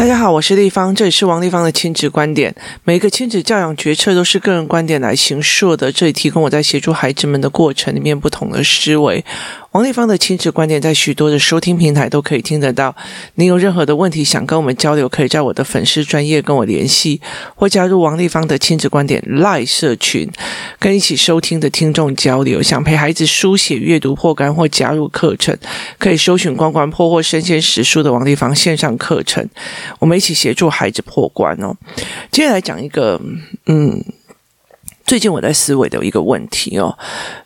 大家好，我是丽芳，这里是王丽芳的亲子观点。每一个亲子教养决策都是个人观点来形述的，这里提供我在协助孩子们的过程里面不同的思维。王立芳的亲子观点在许多的收听平台都可以听得到。您有任何的问题想跟我们交流，可以在我的粉丝专业跟我联系，或加入王立芳的亲子观点 Line 社群，跟一起收听的听众交流。想陪孩子书写阅读破关或加入课程，可以搜寻关关破或身先实书的王立芳线上课程，我们一起协助孩子破关哦。接下来讲一个，嗯。最近我在思维的一个问题哦，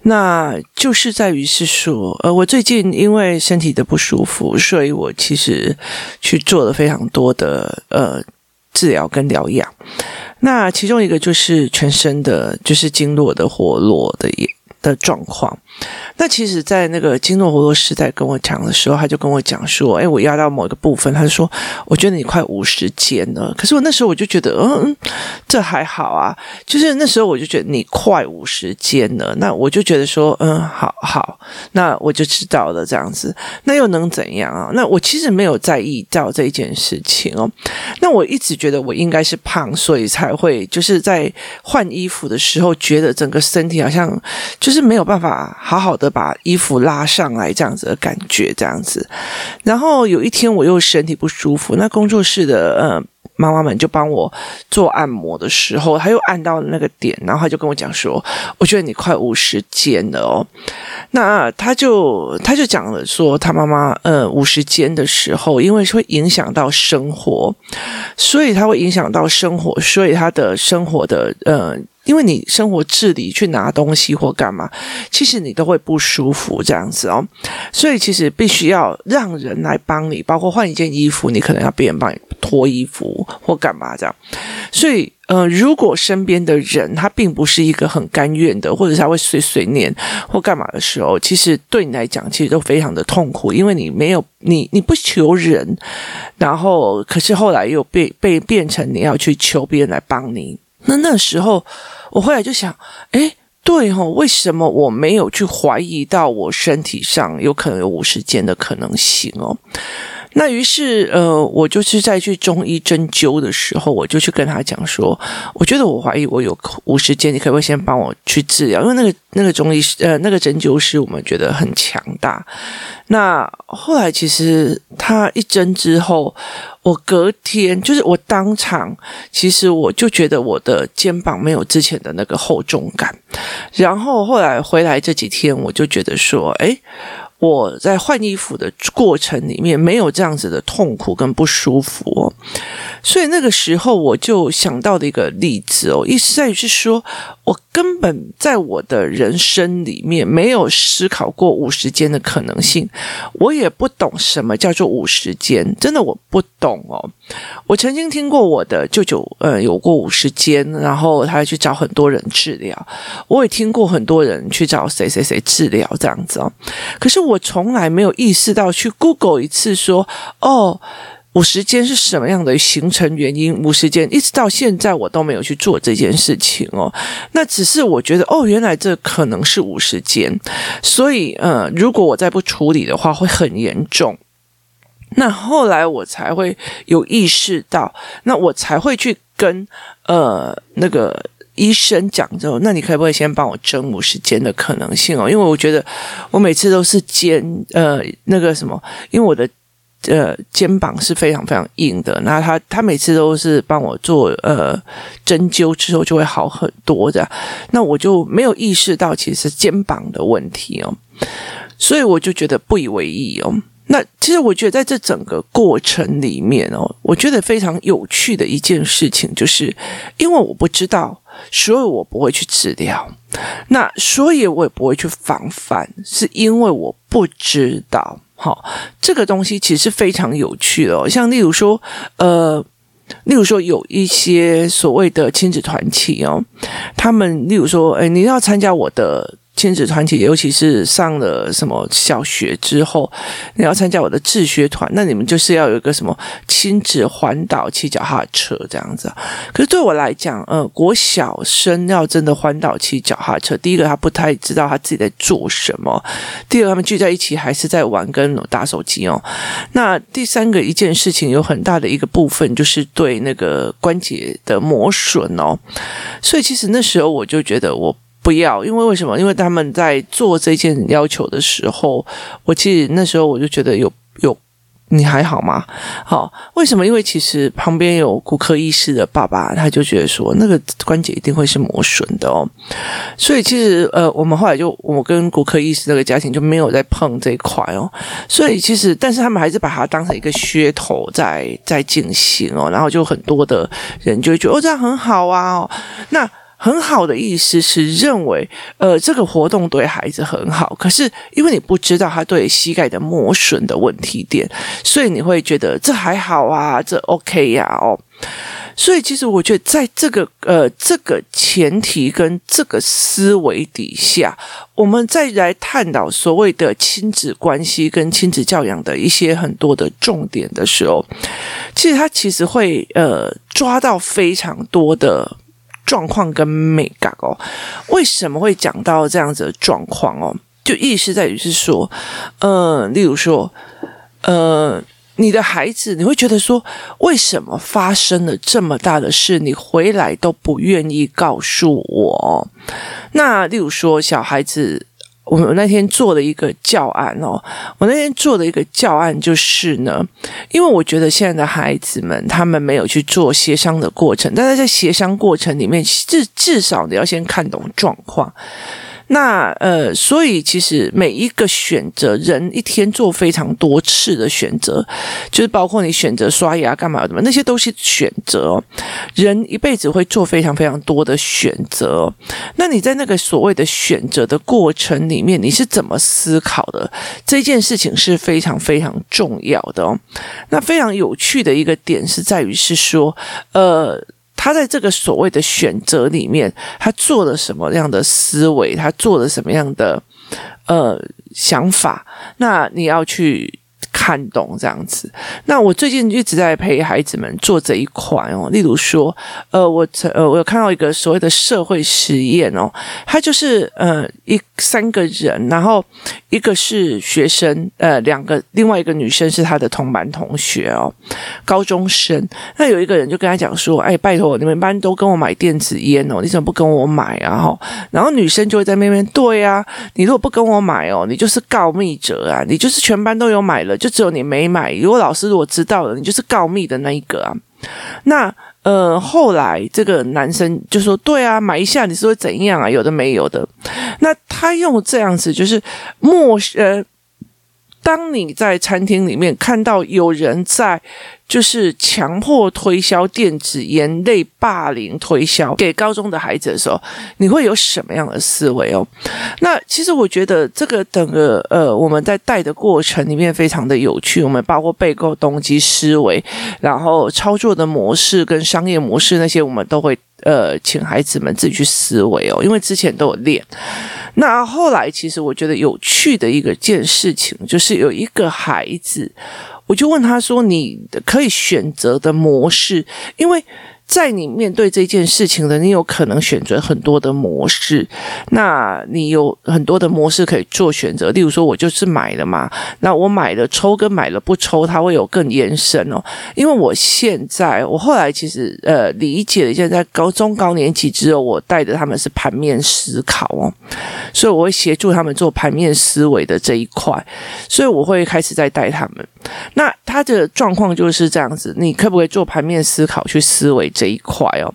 那就是在于是说，呃，我最近因为身体的不舒服，所以我其实去做了非常多的呃治疗跟疗养。那其中一个就是全身的，就是经络的活络的的状况。那其实，在那个经络活络师在跟我讲的时候，他就跟我讲说：“哎，我压到某一个部分，他就说，我觉得你快五十肩了。可是我那时候我就觉得，嗯，这还好啊。就是那时候我就觉得你快五十肩了，那我就觉得说，嗯，好好，那我就知道了这样子。那又能怎样啊？那我其实没有在意到这一件事情哦。那我一直觉得我应该是胖，所以才会就是在换衣服的时候，觉得整个身体好像就是没有办法。”好好的把衣服拉上来，这样子的感觉，这样子。然后有一天我又身体不舒服，那工作室的呃妈妈们就帮我做按摩的时候，他又按到那个点，然后他就跟我讲说：“我觉得你快五十肩了哦。”那他就他就讲了说，他妈妈呃五十肩的时候，因为会影响到生活，所以他会影响到生活，所以他的生活的呃。因为你生活自理去拿东西或干嘛，其实你都会不舒服这样子哦，所以其实必须要让人来帮你，包括换一件衣服，你可能要别人帮你脱衣服或干嘛这样。所以，呃，如果身边的人他并不是一个很甘愿的，或者他会碎碎念或干嘛的时候，其实对你来讲，其实都非常的痛苦，因为你没有你你不求人，然后可是后来又被被变成你要去求别人来帮你。那那时候，我后来就想，哎，对哦，为什么我没有去怀疑到我身体上有可能有五十件的可能性哦？那于是，呃，我就是在去中医针灸的时候，我就去跟他讲说，我觉得我怀疑我有五十肩，你可不可以先帮我去治疗？因为那个那个中医师，呃，那个针灸师，我们觉得很强大。那后来其实他一针之后，我隔天就是我当场，其实我就觉得我的肩膀没有之前的那个厚重感。然后后来回来这几天，我就觉得说，诶。我在换衣服的过程里面没有这样子的痛苦跟不舒服。哦，所以那个时候我就想到的一个例子哦，意思在于是说，我根本在我的人生里面没有思考过五十肩的可能性，我也不懂什么叫做五十肩，真的我不懂哦。我曾经听过我的舅舅，呃，有过五十肩，然后他去找很多人治疗，我也听过很多人去找谁谁谁治疗这样子哦，可是。我从来没有意识到去 Google 一次说哦，五十肩是什么样的形成原因？五十肩一直到现在我都没有去做这件事情哦。那只是我觉得哦，原来这可能是五十肩，所以呃，如果我再不处理的话，会很严重。那后来我才会有意识到，那我才会去跟呃那个。医生讲之后，那你可不可以先帮我针五十肩的可能性哦？因为我觉得我每次都是肩呃那个什么，因为我的呃肩膀是非常非常硬的，那他他每次都是帮我做呃针灸之后就会好很多的，那我就没有意识到其实是肩膀的问题哦，所以我就觉得不以为意哦。那其实我觉得在这整个过程里面哦，我觉得非常有趣的一件事情就是，因为我不知道。所以我不会去治疗，那所以我也不会去防范，是因为我不知道。好，这个东西其实非常有趣哦。像例如说，呃，例如说有一些所谓的亲子团体哦，他们例如说，哎，你要参加我的。亲子团体，尤其是上了什么小学之后，你要参加我的自学团，那你们就是要有一个什么亲子环岛骑脚踏车这样子。可是对我来讲，呃，国小生要真的环岛骑脚踏车，第一个他不太知道他自己在做什么，第二个他们聚在一起还是在玩跟打手机哦。那第三个一件事情有很大的一个部分就是对那个关节的磨损哦，所以其实那时候我就觉得我。不要，因为为什么？因为他们在做这件要求的时候，我其实那时候我就觉得有有，你还好吗？好，为什么？因为其实旁边有骨科医师的爸爸，他就觉得说那个关节一定会是磨损的哦。所以其实呃，我们后来就我跟骨科医师那个家庭就没有再碰这一块哦。所以其实，但是他们还是把它当成一个噱头在在进行哦。然后就很多的人就会觉得哦，这样很好啊，那。很好的意思是认为，呃，这个活动对孩子很好。可是因为你不知道他对膝盖的磨损的问题点，所以你会觉得这还好啊，这 OK 呀，哦。所以其实我觉得，在这个呃这个前提跟这个思维底下，我们再来探讨所谓的亲子关系跟亲子教养的一些很多的重点的时候，其实他其实会呃抓到非常多的。状况跟美感哦，为什么会讲到这样子的状况哦？就意思在于是说，呃，例如说，呃，你的孩子，你会觉得说，为什么发生了这么大的事，你回来都不愿意告诉我？那例如说，小孩子。我那天做的一个教案哦，我那天做的一个教案就是呢，因为我觉得现在的孩子们他们没有去做协商的过程，但是在协商过程里面，至至少你要先看懂状况。那呃，所以其实每一个选择，人一天做非常多次的选择，就是包括你选择刷牙干嘛的嘛，那些都是选择。人一辈子会做非常非常多的选择。那你在那个所谓的选择的过程里面，你是怎么思考的？这件事情是非常非常重要的哦。那非常有趣的一个点是在于是说，呃。他在这个所谓的选择里面，他做了什么样的思维？他做了什么样的呃想法？那你要去。看懂这样子，那我最近一直在陪孩子们做这一款哦。例如说，呃，我呃，我有看到一个所谓的社会实验哦，他就是呃一三个人，然后一个是学生，呃，两个另外一个女生是他的同班同学哦，高中生。那有一个人就跟他讲说：“哎，拜托你们班都跟我买电子烟哦，你怎么不跟我买啊？”哈，然后女生就会在那边对啊，你如果不跟我买哦，你就是告密者啊，你就是全班都有买了就。只有你没买，如果老师如果知道了，你就是告密的那一个啊。那呃，后来这个男生就说：“对啊，买一下你是会怎样啊？有的没有的。”那他用这样子就是默呃。当你在餐厅里面看到有人在就是强迫推销电子烟类霸凌推销给高中的孩子的时候，你会有什么样的思维哦？那其实我觉得这个整个呃我们在带的过程里面非常的有趣，我们包括备购动机思维，然后操作的模式跟商业模式那些，我们都会呃请孩子们自己去思维哦，因为之前都有练。那后来，其实我觉得有趣的一个件事情，就是有一个孩子，我就问他说：“你可以选择的模式，因为。”在你面对这件事情的，你有可能选择很多的模式，那你有很多的模式可以做选择。例如说，我就是买了嘛，那我买了抽跟买了不抽，它会有更延伸哦。因为我现在，我后来其实呃理解了，现在高中高年级之后，我带的他们是盘面思考哦，所以我会协助他们做盘面思维的这一块，所以我会开始在带他们。那他的状况就是这样子，你可不可以做盘面思考去思维？这这一块哦，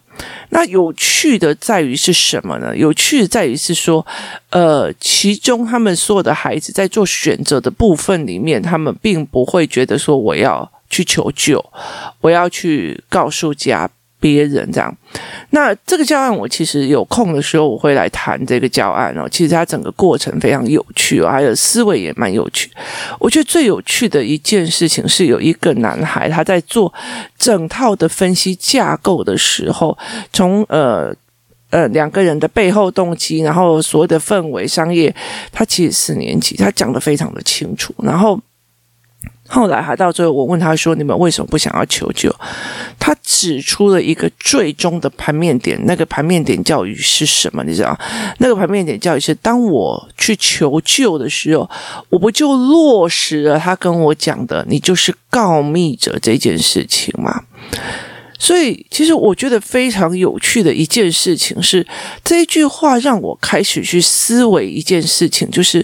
那有趣的在于是什么呢？有趣的在于是说，呃，其中他们所有的孩子在做选择的部分里面，他们并不会觉得说我要去求救，我要去告诉家。别人这样，那这个教案我其实有空的时候我会来谈这个教案哦。其实它整个过程非常有趣哦，还有思维也蛮有趣。我觉得最有趣的一件事情是有一个男孩他在做整套的分析架构的时候，从呃呃两个人的背后动机，然后所有的氛围、商业，他其实四年级他讲得非常的清楚，然后。后来还到最后，我问他说：“你们为什么不想要求救？”他指出了一个最终的盘面点，那个盘面点教育是什么？你知道？那个盘面点教育是：当我去求救的时候，我不就落实了他跟我讲的“你就是告密者”这件事情吗？所以，其实我觉得非常有趣的一件事情是，这句话让我开始去思维一件事情，就是。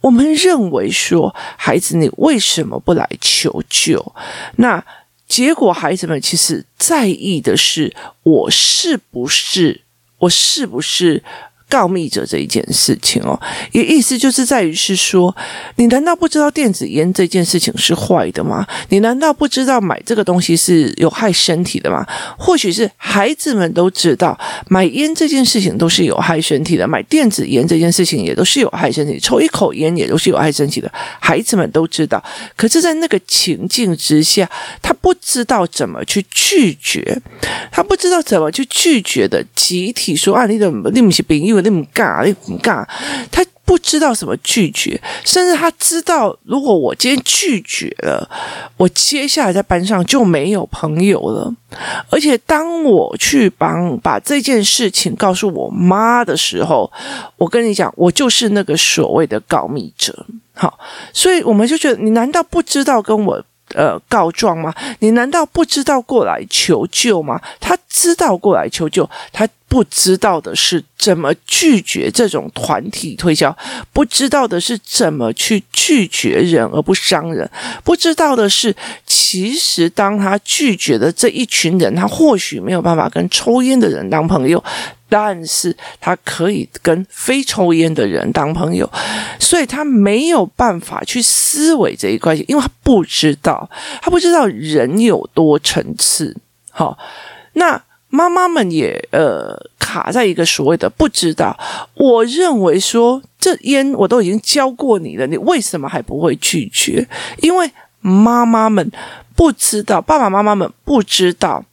我们认为说，孩子，你为什么不来求救？那结果，孩子们其实在意的是，我是不是，我是不是。告密者这一件事情哦，也意思就是在于是说，你难道不知道电子烟这件事情是坏的吗？你难道不知道买这个东西是有害身体的吗？或许是孩子们都知道买烟这件事情都是有害身体的，买电子烟这件事情也都是有害身体，抽一口烟也都是有害身体的，孩子们都知道。可是，在那个情境之下，他不知道怎么去拒绝，他不知道怎么去拒绝的集体说啊，你怎么你不是朋友？那么尬，那么尬，他不知道怎么拒绝，甚至他知道，如果我今天拒绝了，我接下来在班上就没有朋友了。而且，当我去帮把这件事情告诉我妈的时候，我跟你讲，我就是那个所谓的告密者。好，所以我们就觉得，你难道不知道跟我呃告状吗？你难道不知道过来求救吗？他知道过来求救，他。不知道的是怎么拒绝这种团体推销，不知道的是怎么去拒绝人而不伤人，不知道的是，其实当他拒绝的这一群人，他或许没有办法跟抽烟的人当朋友，但是他可以跟非抽烟的人当朋友，所以他没有办法去思维这一关系，因为他不知道，他不知道人有多层次。好，那。妈妈们也呃卡在一个所谓的不知道。我认为说，这烟我都已经教过你了，你为什么还不会拒绝？因为妈妈们不知道，爸爸妈妈们不知道。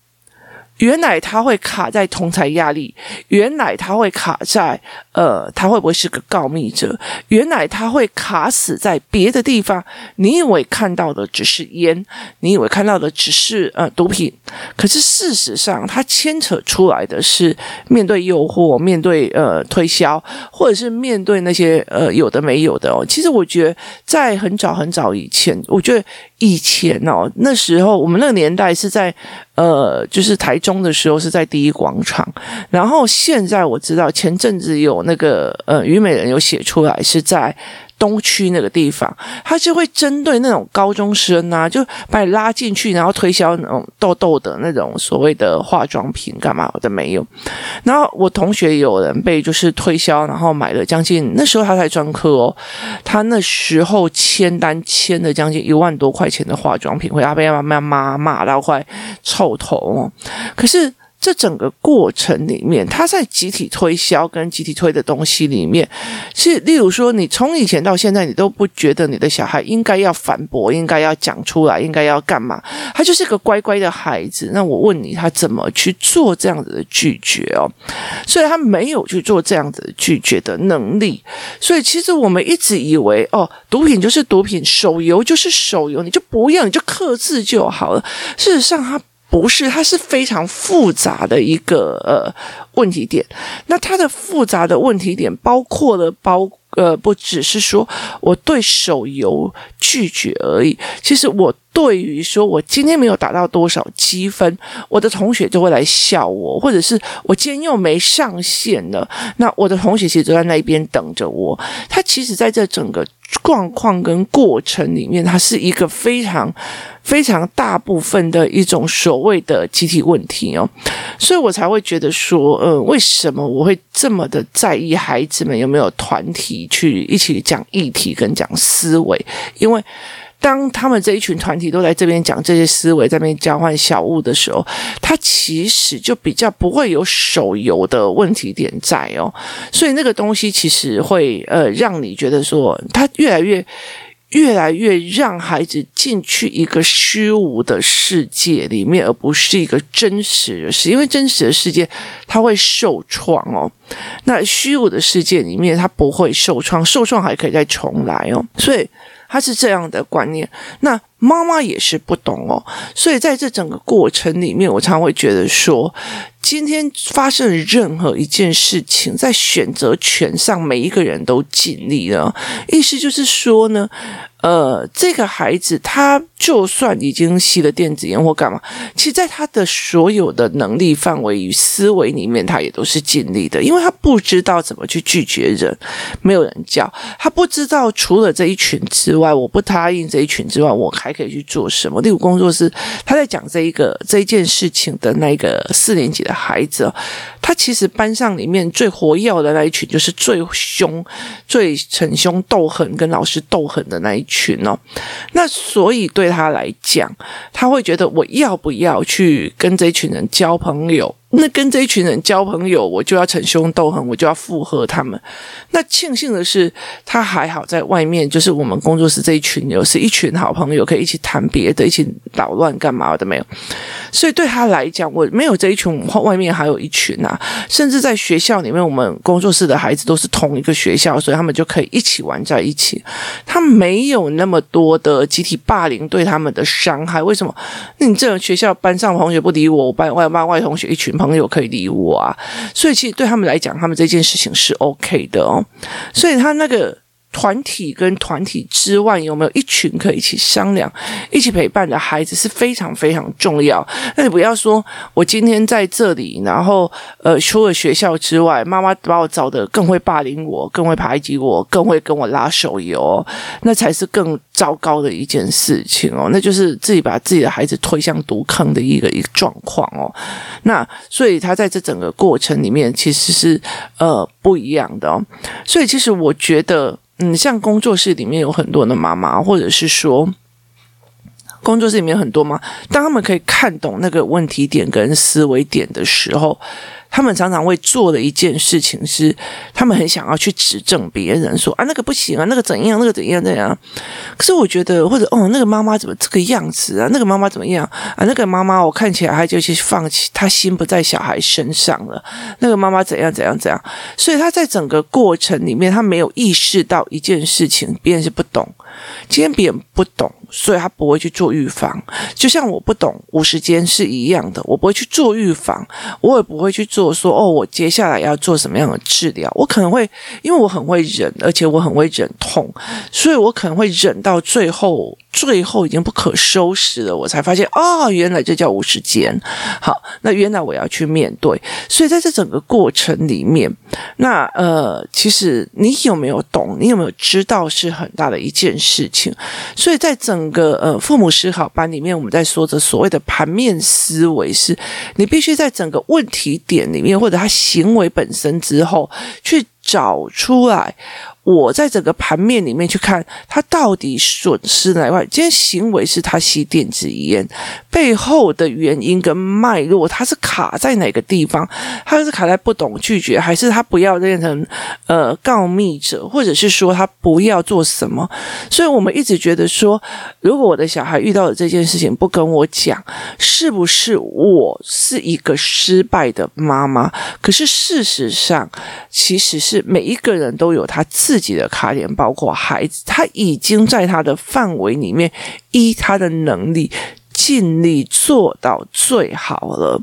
原来他会卡在同侪压力，原来他会卡在呃，他会不会是个告密者？原来他会卡死在别的地方。你以为看到的只是烟，你以为看到的只是呃毒品，可是事实上，他牵扯出来的是面对诱惑，面对呃推销，或者是面对那些呃有的没有的哦。其实我觉得，在很早很早以前，我觉得。以前哦，那时候我们那个年代是在呃，就是台中的时候是在第一广场，然后现在我知道前阵子有那个呃虞美人有写出来是在。东区那个地方，他就会针对那种高中生啊，就把你拉进去，然后推销那种痘痘的那种所谓的化妆品，干嘛的没有。然后我同学有人被就是推销，然后买了将近那时候他才专科哦，他那时候签单签了将近一万多块钱的化妆品，回家被妈妈骂骂到快臭头哦。可是。这整个过程里面，他在集体推销跟集体推的东西里面，是例如说，你从以前到现在，你都不觉得你的小孩应该要反驳，应该要讲出来，应该要干嘛？他就是个乖乖的孩子。那我问你，他怎么去做这样子的拒绝哦？所以他没有去做这样子的拒绝的能力。所以其实我们一直以为，哦，毒品就是毒品，手游就是手游，你就不要，你就克制就好了。事实上，他。不是，它是非常复杂的一个呃问题点。那它的复杂的问题点包括了包呃，不只是说我对手游拒绝而已。其实我对于说我今天没有达到多少积分，我的同学就会来笑我，或者是我今天又没上线了，那我的同学其实都在那边等着我。他其实在这整个。状况跟过程里面，它是一个非常非常大部分的一种所谓的集体问题哦，所以我才会觉得说，呃，为什么我会这么的在意孩子们有没有团体去一起讲议题跟讲思维，因为。当他们这一群团体都来这边讲这些思维，在那边交换小物的时候，他其实就比较不会有手游的问题点在哦，所以那个东西其实会呃让你觉得说，他越来越越来越让孩子进去一个虚无的世界里面，而不是一个真实的世界。因为真实的世界它会受创哦，那虚无的世界里面它不会受创，受创还可以再重来哦，所以他是这样的观念。那妈妈也是不懂哦，所以在这整个过程里面，我常会觉得说。今天发生任何一件事情，在选择权上，每一个人都尽力了。意思就是说呢，呃，这个孩子他就算已经吸了电子烟或干嘛，其实在他的所有的能力范围与思维里面，他也都是尽力的，因为他不知道怎么去拒绝人，没有人教，他不知道除了这一群之外，我不答应这一群之外，我还可以去做什么。例如工作室，他在讲这一个这一件事情的那个四年级的。孩子，他其实班上里面最活跃的那一群，就是最凶、最逞凶斗狠、跟老师斗狠的那一群哦。那所以对他来讲，他会觉得我要不要去跟这一群人交朋友？那跟这一群人交朋友，我就要逞凶斗狠，我就要附和他们。那庆幸的是，他还好在外面，就是我们工作室这一群有是一群好朋友，可以一起谈别的，一起捣乱干嘛的没有。所以对他来讲，我没有这一群，外面还有一群啊。甚至在学校里面，我们工作室的孩子都是同一个学校，所以他们就可以一起玩在一起。他没有那么多的集体霸凌对他们的伤害。为什么？那你这种学校班上同学不理我，我班外班外同学一群。朋友可以理我啊，所以其实对他们来讲，他们这件事情是 OK 的哦。所以他那个。团体跟团体之外，有没有一群可以一起商量、一起陪伴的孩子是非常非常重要。那你不要说我今天在这里，然后呃，除了学校之外，妈妈把我找的更会霸凌我、更会排挤我、更会跟我拉手游，那才是更糟糕的一件事情哦。那就是自己把自己的孩子推向毒坑的一个一个状况哦。那所以他在这整个过程里面其实是呃不一样的哦。所以其实我觉得。嗯，像工作室里面有很多的妈妈，或者是说，工作室里面很多吗，当他们可以看懂那个问题点跟思维点的时候。他们常常会做的一件事情是，他们很想要去指正别人，说啊那个不行啊，那个怎样，那个怎样怎样。可是我觉得，或者哦那个妈妈怎么这个样子啊？那个妈妈怎么样啊？那个妈妈我看起来她就去放弃，她心不在小孩身上了。那个妈妈怎样怎样怎样？所以她在整个过程里面，她没有意识到一件事情，别人是不懂。今天别人不懂，所以他不会去做预防。就像我不懂五十肩是一样的，我不会去做预防，我也不会去做说哦，我接下来要做什么样的治疗。我可能会，因为我很会忍，而且我很会忍痛，所以我可能会忍到最后。最后已经不可收拾了，我才发现哦，原来这叫无时间。好，那原来我要去面对。所以在这整个过程里面，那呃，其实你有没有懂？你有没有知道是很大的一件事情？所以在整个呃父母思考班里面，我们在说着所谓的盘面思维，是你必须在整个问题点里面，或者他行为本身之后去找出来。我在整个盘面里面去看，他到底损失哪块？今天行为是他吸电子烟背后的原因跟脉络，他是卡在哪个地方？他是卡在不懂拒绝，还是他不要变成呃告密者，或者是说他不要做什么？所以我们一直觉得说，如果我的小孩遇到了这件事情不跟我讲，是不是我是一个失败的妈妈？可是事实上，其实是每一个人都有他自。自己的卡点，包括孩子，他已经在他的范围里面，依他的能力尽力做到最好了。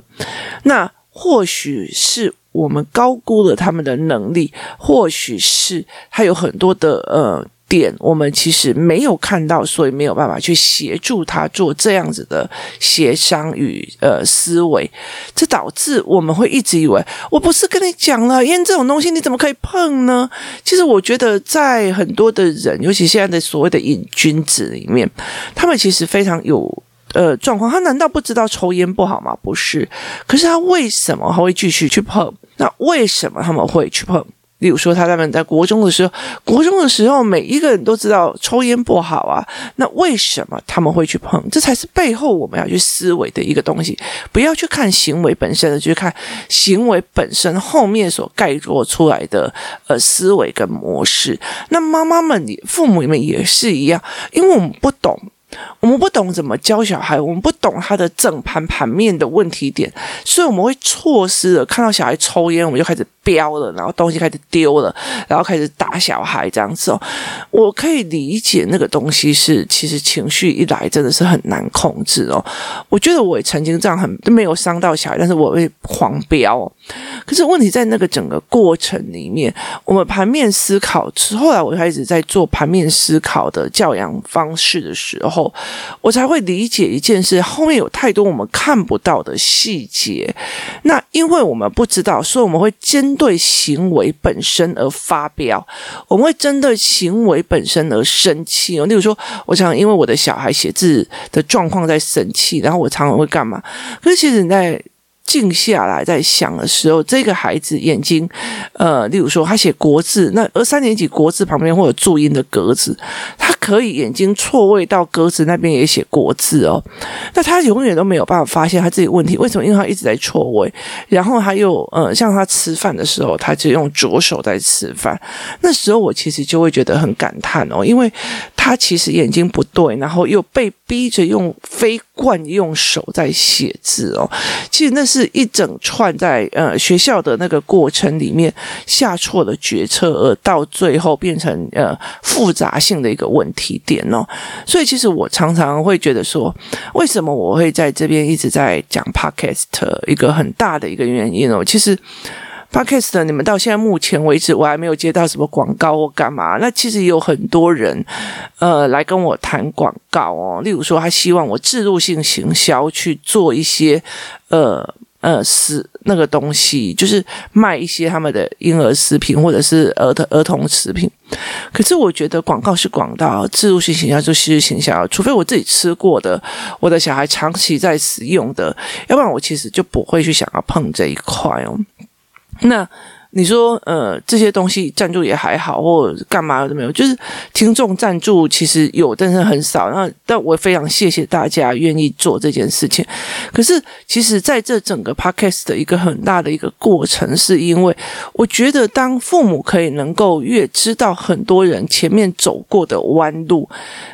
那或许是我们高估了他们的能力，或许是他有很多的呃。点我们其实没有看到，所以没有办法去协助他做这样子的协商与呃思维，这导致我们会一直以为我不是跟你讲了，烟这种东西你怎么可以碰呢？其实我觉得在很多的人，尤其现在的所谓的瘾君子里面，他们其实非常有呃状况。他难道不知道抽烟不好吗？不是，可是他为什么他会继续去碰？那为什么他们会去碰？例如说，他他们在国中的时候，国中的时候，每一个人都知道抽烟不好啊。那为什么他们会去碰？这才是背后我们要去思维的一个东西。不要去看行为本身的，去看行为本身后面所概括出来的呃思维跟模式。那妈妈们也，父母们也是一样，因为我们不懂。我们不懂怎么教小孩，我们不懂他的整盘盘面的问题点，所以我们会错失了看到小孩抽烟，我们就开始飙了，然后东西开始丢了，然后开始打小孩这样子哦。我可以理解那个东西是，其实情绪一来真的是很难控制哦。我觉得我也曾经这样很没有伤到小孩，但是我会狂飙。可是问题在那个整个过程里面，我们盘面思考，后来我开始在做盘面思考的教养方式的时候，我才会理解一件事，后面有太多我们看不到的细节。那因为我们不知道，所以我们会针对行为本身而发飙，我们会针对行为本身而生气。例如说，我想因为我的小孩写字的状况在生气，然后我常常会干嘛？可是其实你在。静下来在想的时候，这个孩子眼睛，呃，例如说他写国字，那而三年级国字旁边会有注音的格子，他可以眼睛错位到格子那边也写国字哦，那他永远都没有办法发现他自己问题，为什么？因为他一直在错位，然后他又呃，像他吃饭的时候，他就用左手在吃饭，那时候我其实就会觉得很感叹哦，因为他其实眼睛不对，然后又被逼着用非惯用手在写字哦，其实那是。一整串在呃学校的那个过程里面下错了决策，而到最后变成呃复杂性的一个问题点哦。所以其实我常常会觉得说，为什么我会在这边一直在讲 Podcast 一个很大的一个原因哦，其实。Podcast，你们到现在目前为止，我还没有接到什么广告或干嘛。那其实也有很多人，呃，来跟我谈广告哦。例如说，他希望我制入性行销去做一些，呃呃，是那个东西，就是卖一些他们的婴儿食品或者是儿童儿童食品。可是我觉得广告是广告，置入性行销就其实行销，除非我自己吃过的，我的小孩长期在使用的，要不然我其实就不会去想要碰这一块哦。那你说，呃，这些东西赞助也还好，或干嘛都没有，就是听众赞助其实有，但是很少。那但我非常谢谢大家愿意做这件事情。可是，其实在这整个 podcast 的一个很大的一个过程，是因为我觉得，当父母可以能够越知道很多人前面走过的弯路，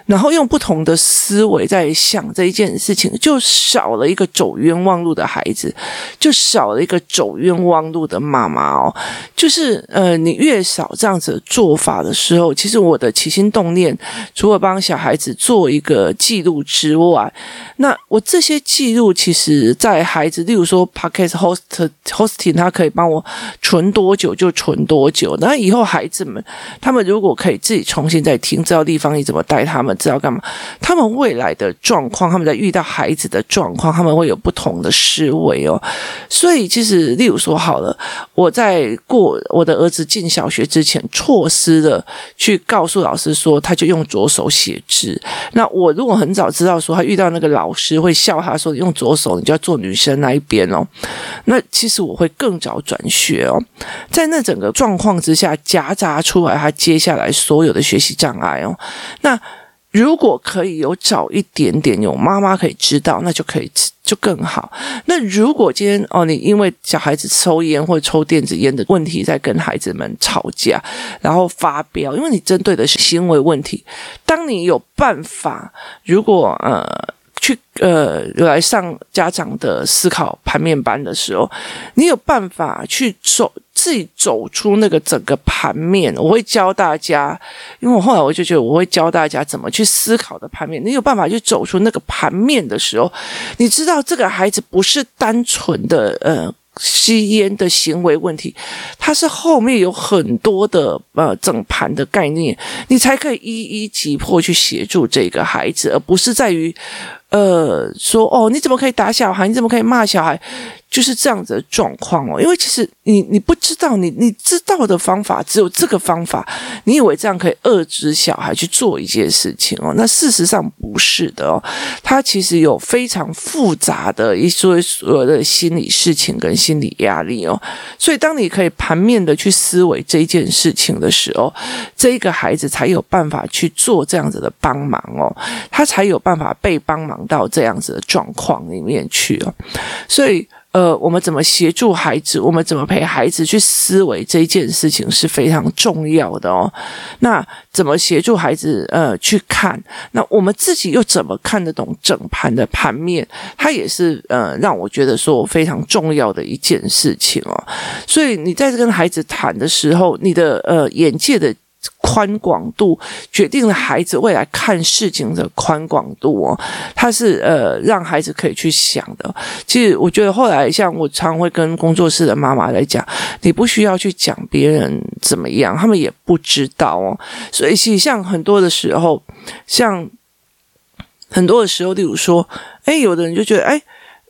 然后用不同的思维在想这一件事情，就少了一个走冤枉路的孩子，就少了一个走冤枉路的妈妈哦。就是呃，你越少这样子做法的时候，其实我的起心动念，除了帮小孩子做一个记录之外，那我这些记录，其实在孩子，例如说 Podcast Host Hosting，他可以帮我存多久就存多久。那以后孩子们，他们如果可以自己重新再听，知道地方你怎么带他们，知道干嘛，他们未来的状况，他们在遇到孩子的状况，他们会有不同的思维哦。所以其实，例如说好了，我在过我的儿子进小学之前，错失了去告诉老师说，他就用左手写字。那我如果很早知道说，他遇到那个老师会笑他说，用左手你就要做女生那一边哦。那其实我会更早转学哦。在那整个状况之下，夹杂出来他接下来所有的学习障碍哦。那如果可以有早一点点有妈妈可以知道，那就可以就更好。那如果今天哦，你因为小孩子抽烟或者抽电子烟的问题，在跟孩子们吵架，然后发飙，因为你针对的是行为问题。当你有办法，如果呃。去呃来上家长的思考盘面班的时候，你有办法去走自己走出那个整个盘面。我会教大家，因为我后来我就觉得我会教大家怎么去思考的盘面。你有办法去走出那个盘面的时候，你知道这个孩子不是单纯的呃。吸烟的行为问题，它是后面有很多的呃整盘的概念，你才可以一一击破去协助这个孩子，而不是在于呃说哦，你怎么可以打小孩？你怎么可以骂小孩？就是这样子的状况哦。因为其实你你不知道，你你知道的方法只有这个方法，你以为这样可以遏制小孩去做一件事情哦？那事实上不是的哦，他其实有非常复杂的一些所有的心理事情跟心理压力哦。所以当你可以盘面的去思维这件事情的时候，这一个孩子才有办法去做这样子的帮忙哦，他才有办法被帮忙到这样子的状况里面去哦。所以，呃，我们怎么协助孩子？我们怎么陪孩子去思维这一件事情是非常重要的哦。那怎么协助孩子呃去看？那我们自己又怎么看得懂整盘的盘面？它也是呃让我觉得说非常重要的一件事情哦。所以你在跟孩子谈的时候，你的呃眼界的。宽广度决定了孩子未来看事情的宽广度哦，他是呃让孩子可以去想的。其实我觉得后来像我常会跟工作室的妈妈来讲，你不需要去讲别人怎么样，他们也不知道哦。所以其实像很多的时候，像很多的时候，例如说，哎，有的人就觉得，哎。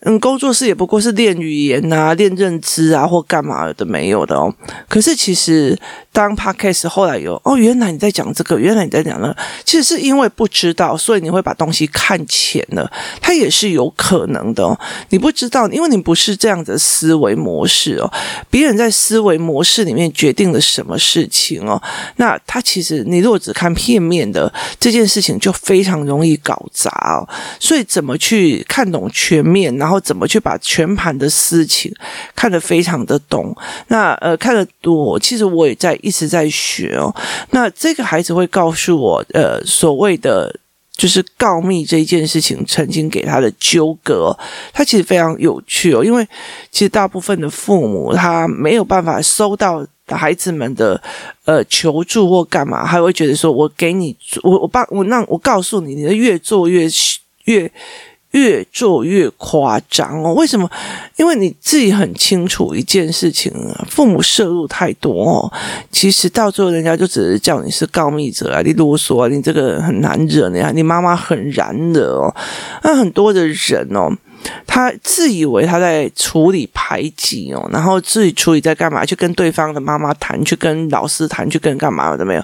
嗯，工作室也不过是练语言啊，练认知啊，或干嘛的没有的哦。可是其实当 Podcast 后来有哦，原来你在讲这个，原来你在讲那个，其实是因为不知道，所以你会把东西看浅了。它也是有可能的哦。你不知道，因为你不是这样的思维模式哦。别人在思维模式里面决定了什么事情哦。那他其实你如果只看片面的这件事情，就非常容易搞砸哦。所以怎么去看懂全面，然后。怎么去把全盘的事情看得非常的懂？那呃，看得多，其实我也在一直在学哦。那这个孩子会告诉我，呃，所谓的就是告密这一件事情，曾经给他的纠葛，他其实非常有趣哦。因为其实大部分的父母他没有办法收到孩子们的呃求助或干嘛，还会觉得说我给你，我我帮我让我告诉你，你的越做越越。越做越夸张哦，为什么？因为你自己很清楚一件事情，父母摄入太多哦，其实到最后人家就只是叫你是告密者啊，你啰嗦啊，你这个人很难惹，你你妈妈很燃惹哦，那很多的人哦。他自以为他在处理排挤哦，然后自己处理在干嘛？去跟对方的妈妈谈，去跟老师谈，去跟干嘛的没有？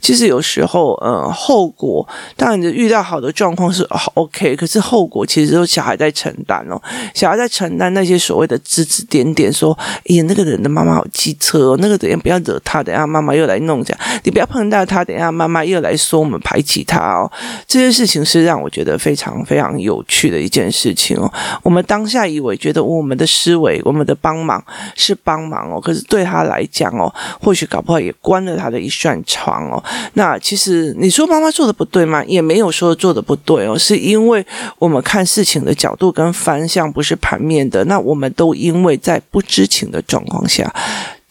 其实有时候，呃，后果当然你遇到好的状况是 OK，可是后果其实都小孩在承担哦。小孩在承担那些所谓的指指点点，说：“哎呀，那个人的妈妈好机车哦，那个等下不要惹他，等下妈妈又来弄这样，你不要碰到他，等下妈妈又来说我们排挤他哦。”这件事情是让我觉得非常非常有趣的一件事情哦。我们当下以为觉得我们的思维、我们的帮忙是帮忙哦，可是对他来讲哦，或许搞不好也关了他的一扇窗哦。那其实你说妈妈做的不对吗？也没有说做的不对哦，是因为我们看事情的角度跟方向不是盘面的。那我们都因为在不知情的状况下。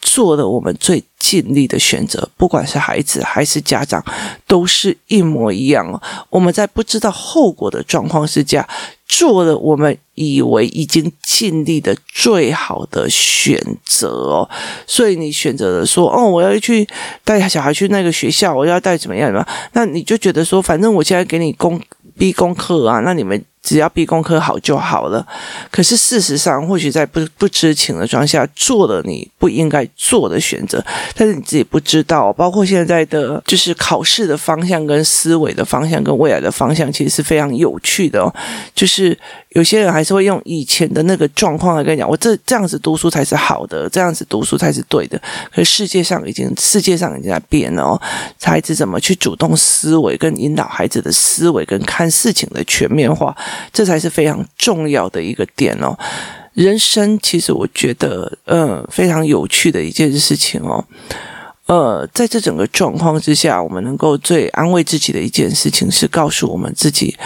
做了我们最尽力的选择，不管是孩子还是家长，都是一模一样哦。我们在不知道后果的状况之下，做了我们以为已经尽力的最好的选择哦。所以你选择了说：“哦，我要去带小孩去那个学校，我要带怎么样的？”那你就觉得说：“反正我现在给你功逼功课啊，那你们。”只要逼功课好就好了，可是事实上，或许在不不知情的状况下做了你不应该做的选择，但是你自己不知道。包括现在的就是考试的方向跟思维的方向跟未来的方向，其实是非常有趣的哦。就是有些人还是会用以前的那个状况来跟你讲，我这这样子读书才是好的，这样子读书才是对的。可是世界上已经世界上已经在变了哦，孩子怎么去主动思维跟引导孩子的思维跟看事情的全面化。这才是非常重要的一个点哦。人生其实我觉得，呃，非常有趣的一件事情哦。呃，在这整个状况之下，我们能够最安慰自己的一件事情是告诉我们自己，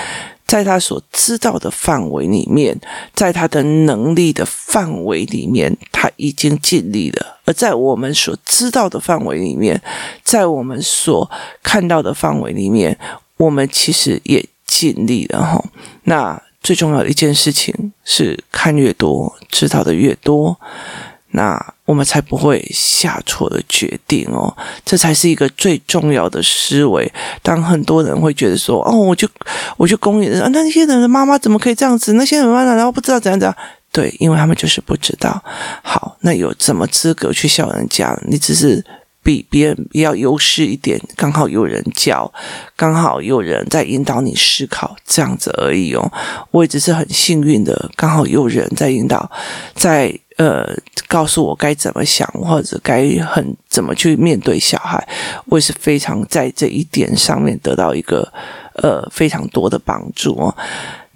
在他所知道的范围里面，在他的能力的范围里面，他已经尽力了；而在我们所知道的范围里面，在我们所看到的范围里面，我们其实也。尽力了哈，那最重要的一件事情是看越多，知道的越多，那我们才不会下错的决定哦。这才是一个最重要的思维。当很多人会觉得说：“哦，我就我就公允啊，那些人的妈妈怎么可以这样子？那些人妈妈然后不知道怎样怎样。”对，因为他们就是不知道。好，那有什么资格去笑人家？你只是比别人要优势一点，刚好有人教，刚好有人在引导你思考，这样子而已哦。我也只是很幸运的，刚好有人在引导，在呃告诉我该怎么想，或者该很怎么去面对小孩。我也是非常在这一点上面得到一个呃非常多的帮助哦。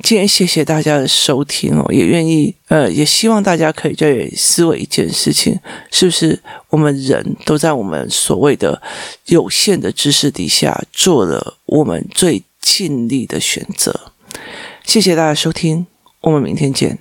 今天谢谢大家的收听哦，也愿意呃，也希望大家可以在思维一件事情，是不是我们人都在我们所谓的有限的知识底下做了我们最尽力的选择？谢谢大家收听，我们明天见。